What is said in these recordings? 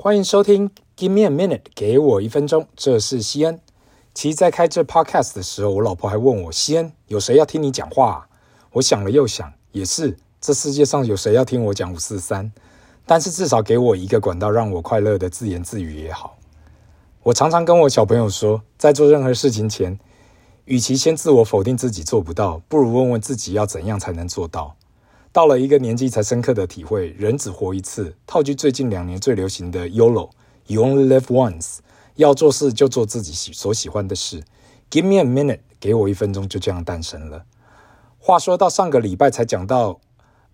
欢迎收听 Give me a minute，给我一分钟。这是西恩。其实，在开这 podcast 的时候，我老婆还问我：“西恩，有谁要听你讲话啊？”我想了又想，也是，这世界上有谁要听我讲五四三？但是至少给我一个管道，让我快乐的自言自语也好。我常常跟我小朋友说，在做任何事情前，与其先自我否定自己做不到，不如问问自己要怎样才能做到。到了一个年纪才深刻的体会，人只活一次。套句最近两年最流行的 YOLO，You only live once。要做事就做自己喜所喜欢的事。Give me a minute，给我一分钟，就这样诞生了。话说到上个礼拜才讲到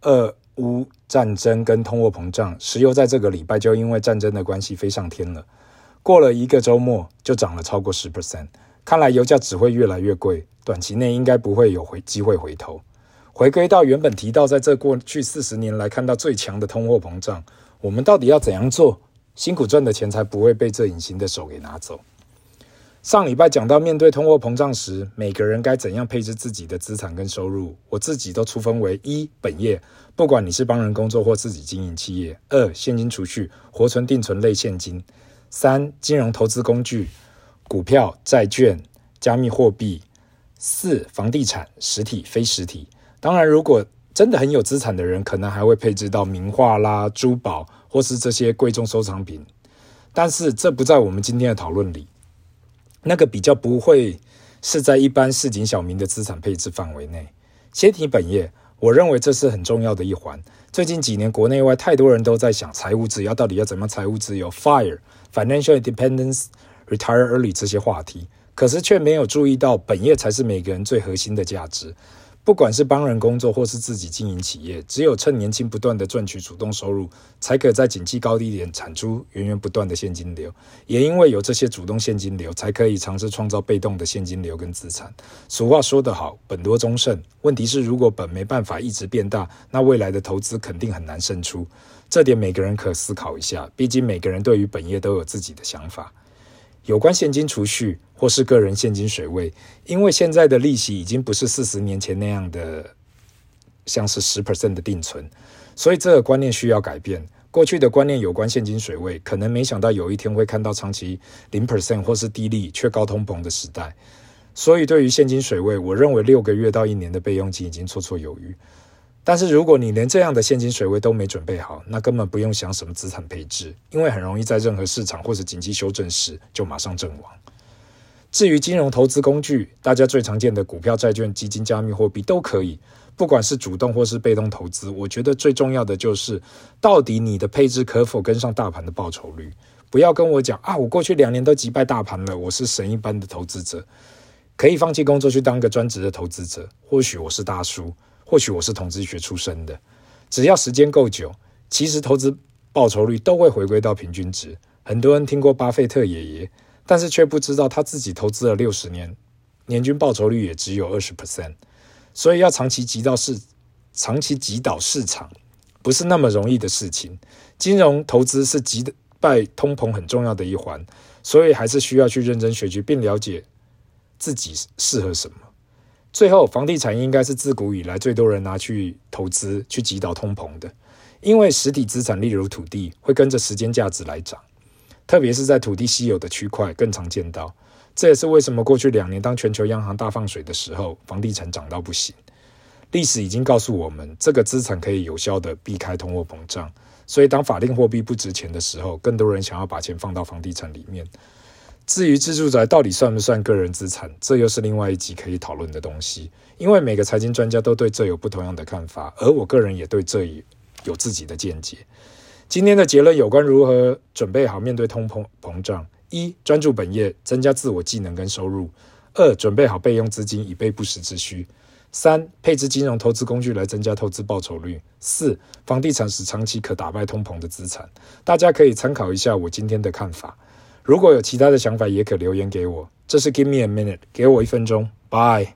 俄乌战争跟通货膨胀，石油在这个礼拜就因为战争的关系飞上天了。过了一个周末就涨了超过十 percent，看来油价只会越来越贵，短期内应该不会有回机会回头。回归到原本提到，在这过去四十年来看到最强的通货膨胀，我们到底要怎样做，辛苦赚的钱才不会被这隐形的手给拿走？上礼拜讲到，面对通货膨胀时，每个人该怎样配置自己的资产跟收入，我自己都粗分为：一、本业，不管你是帮人工作或自己经营企业；二、现金储蓄，活存、定存类现金；三、金融投资工具，股票、债券、加密货币；四、房地产，实体、非实体。当然，如果真的很有资产的人，可能还会配置到名画啦、珠宝或是这些贵重收藏品。但是这不在我们今天的讨论里。那个比较不会是在一般市井小民的资产配置范围内。先提本业，我认为这是很重要的一环。最近几年，国内外太多人都在想财务自由到底要怎么财务自由，FIRE、Financial Independence、Retire Early 这些话题，可是却没有注意到本业才是每个人最核心的价值。不管是帮人工作或是自己经营企业，只有趁年轻不断地赚取主动收入，才可在景气高低点产出源源不断的现金流。也因为有这些主动现金流，才可以尝试创造被动的现金流跟资产。俗话说得好，本多终胜。问题是，如果本没办法一直变大，那未来的投资肯定很难胜出。这点每个人可思考一下，毕竟每个人对于本业都有自己的想法。有关现金储蓄或是个人现金水位，因为现在的利息已经不是四十年前那样的，像是十 percent 的定存，所以这个观念需要改变。过去的观念有关现金水位，可能没想到有一天会看到长期零 percent 或是低利却高通膨的时代。所以对于现金水位，我认为六个月到一年的备用金已经绰绰有余。但是如果你连这样的现金水位都没准备好，那根本不用想什么资产配置，因为很容易在任何市场或者紧急修正时就马上阵亡。至于金融投资工具，大家最常见的股票、债券、基金、加密货币都可以，不管是主动或是被动投资，我觉得最重要的就是到底你的配置可否跟上大盘的报酬率。不要跟我讲啊，我过去两年都击败大盘了，我是神一般的投资者，可以放弃工作去当个专职的投资者。或许我是大叔。或许我是统计学出身的，只要时间够久，其实投资报酬率都会回归到平均值。很多人听过巴菲特爷爷，但是却不知道他自己投资了六十年，年均报酬率也只有二十 percent。所以要长期击倒市，长期击倒市场，不是那么容易的事情。金融投资是击败通膨很重要的一环，所以还是需要去认真学习，并了解自己适合什么。最后，房地产应该是自古以来最多人拿去投资、去击倒通膨的，因为实体资产，例如土地，会跟着时间价值来涨，特别是在土地稀有的区块更常见到。这也是为什么过去两年当全球央行大放水的时候，房地产涨到不行。历史已经告诉我们，这个资产可以有效地避开通货膨胀，所以当法定货币不值钱的时候，更多人想要把钱放到房地产里面。至于自住宅到底算不算个人资产，这又是另外一集可以讨论的东西。因为每个财经专家都对这有不同样的看法，而我个人也对这有自己的见解。今天的结论有关如何准备好面对通膨膨胀：一、专注本业，增加自我技能跟收入；二、准备好备用资金以备不时之需；三、配置金融投资工具来增加投资报酬率；四、房地产是长期可打败通膨的资产。大家可以参考一下我今天的看法。如果有其他的想法，也可留言给我。这是 Give me a minute，给我一分钟。Bye。